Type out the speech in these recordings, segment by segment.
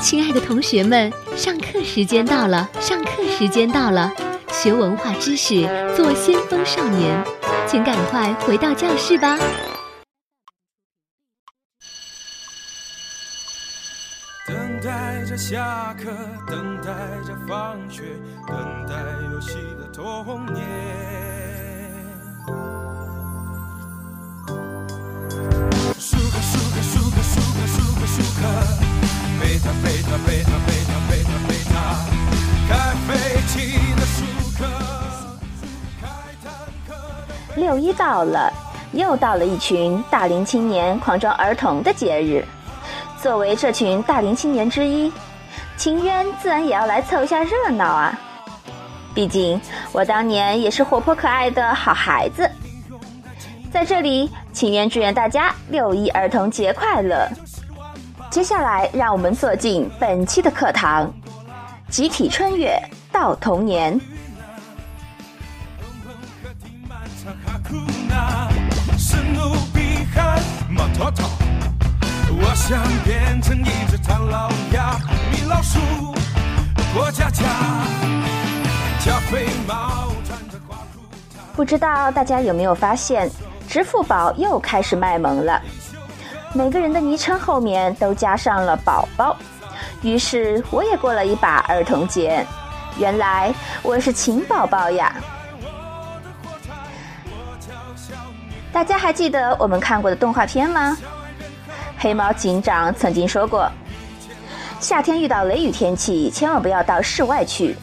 亲爱的同学们，上课时间到了！上课时间到了，学文化知识，做先锋少年，请赶快回到教室吧。等待着下课，等待着放学，等待游戏的童年。六一到了，又到了一群大龄青年狂装儿童的节日。作为这群大龄青年之一，秦渊自然也要来凑一下热闹啊！毕竟我当年也是活泼可爱的好孩子。在这里，秦渊祝愿大家六一儿童节快乐！接下来，让我们坐进本期的课堂，集体穿越到童年。和听满场哈库纳，是努比汉马托托。我想变成一只唐老鸭，米老鼠过家家，加菲猫穿着花裤衩。不知道大家有没有发现，支付宝又开始卖萌了。每个人的昵称后面都加上了“宝宝”，于是我也过了一把儿童节。原来我是秦宝宝呀！大家还记得我们看过的动画片吗？黑猫警长曾经说过，夏天遇到雷雨天气，千万不要到室外去，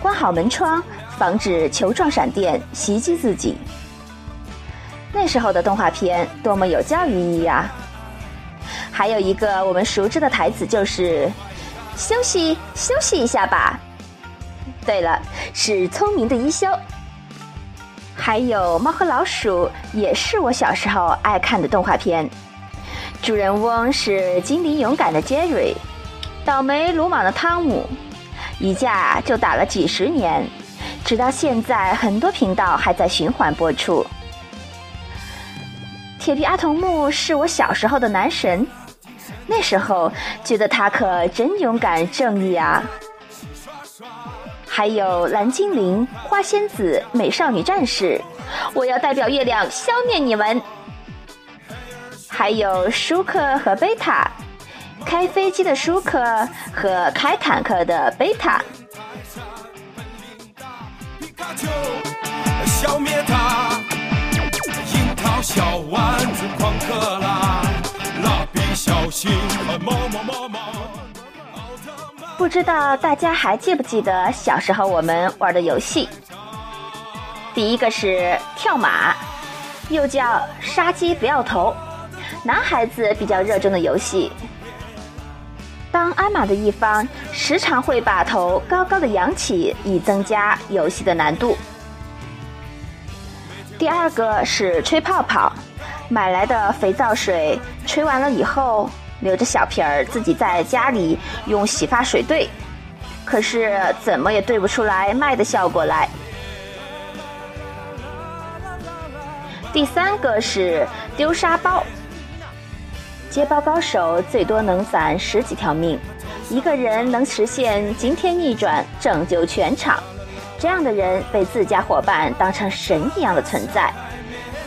关好门窗，防止球状闪电袭击自己。那时候的动画片多么有教育意义啊！还有一个我们熟知的台词就是“休息休息一下吧”。对了，是聪明的一休。还有《猫和老鼠》也是我小时候爱看的动画片。主人翁是精灵勇敢的杰瑞，倒霉鲁莽的汤姆，一架就打了几十年，直到现在，很多频道还在循环播出。铁皮阿童木是我小时候的男神，那时候觉得他可真勇敢正义啊！还有蓝精灵、花仙子、美少女战士，我要代表月亮消灭你们！还有舒克和贝塔，开飞机的舒克和开坦克的贝塔。不知道大家还记不记得小时候我们玩的游戏？第一个是跳马，又叫杀鸡不要头，男孩子比较热衷的游戏。当鞍马的一方时常会把头高高的扬起，以增加游戏的难度。第二个是吹泡泡，买来的肥皂水吹完了以后，留着小瓶儿，自己在家里用洗发水兑，可是怎么也兑不出来卖的效果来。第三个是丢沙包，接包高手最多能攒十几条命，一个人能实现惊天逆转，拯救全场。这样的人被自家伙伴当成神一样的存在，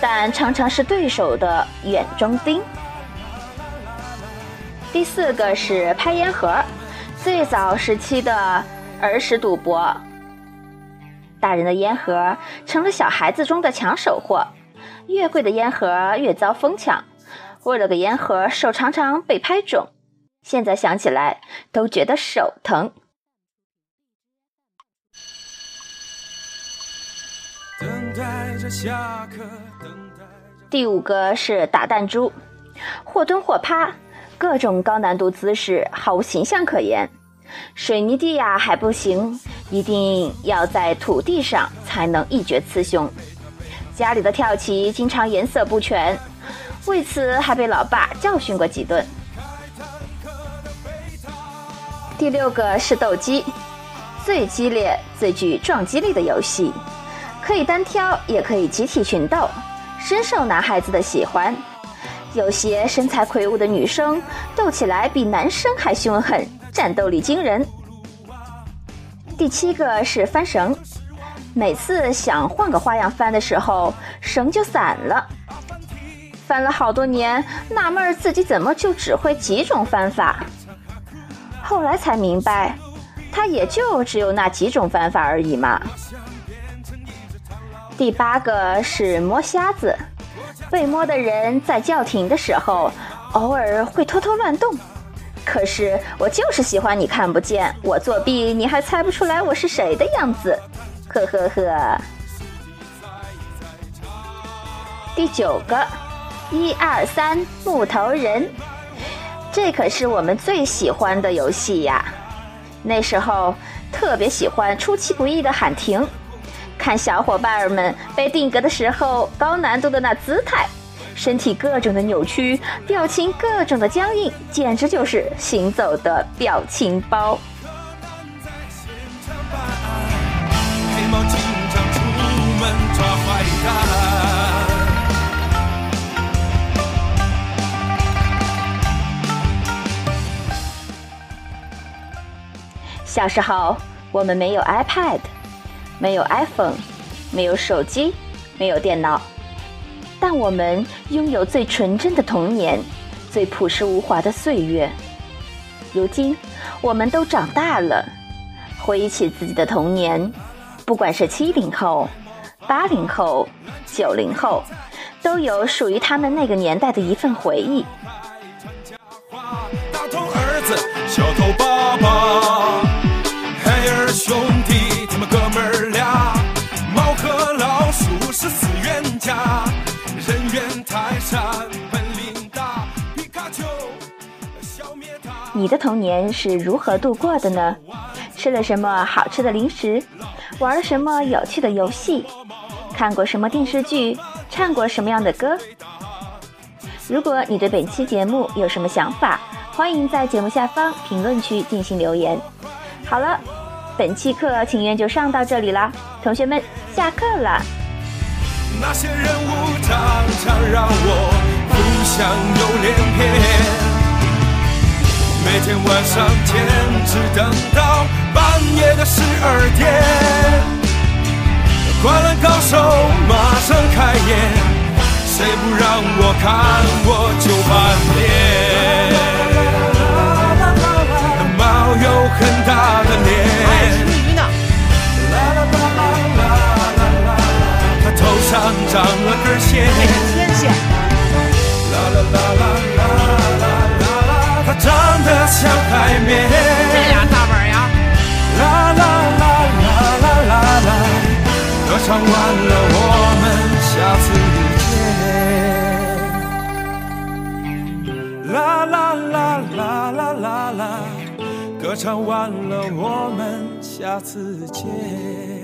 但常常是对手的眼中钉。第四个是拍烟盒，最早时期的儿时赌博，大人的烟盒成了小孩子中的抢手货，越贵的烟盒越遭疯抢。为了个烟盒，手常常被拍肿，现在想起来都觉得手疼。下课，等待。第五个是打弹珠，或蹲或趴，各种高难度姿势，毫无形象可言。水泥地呀还不行，一定要在土地上才能一决雌雄。家里的跳棋经常颜色不全，为此还被老爸教训过几顿。第六个是斗鸡，最激烈、最具撞击力的游戏，可以单挑，也可以集体群斗，深受男孩子的喜欢。有些身材魁梧的女生斗起来比男生还凶狠，战斗力惊人。第七个是翻绳，每次想换个花样翻的时候，绳就散了。翻了好多年，纳闷自己怎么就只会几种翻法。后来才明白，它也就只有那几种翻法而已嘛。第八个是摸瞎子，被摸的人在叫停的时候，偶尔会偷偷乱动。可是我就是喜欢你看不见，我作弊你还猜不出来我是谁的样子，呵呵呵。第九个，一二三木头人，这可是我们最喜欢的游戏呀。那时候特别喜欢出其不意的喊停，看小伙伴们被定格的时候高难度的那姿态。身体各种的扭曲，表情各种的僵硬，简直就是行走的表情包。小时候，我们没有 iPad，没有 iPhone，没有手机，没有电脑。但我们拥有最纯真的童年，最朴实无华的岁月。如今，我们都长大了，回忆起自己的童年，不管是七零后、八零后、九零后，都有属于他们那个年代的一份回忆。大头儿子，小头爸爸，你的童年是如何度过的呢？吃了什么好吃的零食？玩了什么有趣的游戏？看过什么电视剧？唱过什么样的歌？如果你对本期节目有什么想法，欢迎在节目下方评论区进行留言。好了，本期课情愿就上到这里啦，同学们下课了。那些人物常常让我浮想又连篇。每天晚上坚持等到半夜的十二点，灌篮高手马上开演，谁不让我看我就翻脸。那猫有很大的脸，他头上长了根线。这俩大本呀！啦啦啦啦啦啦啦，歌唱完了，我们下次见。啦啦啦啦啦啦啦，歌唱完了，我们下次见。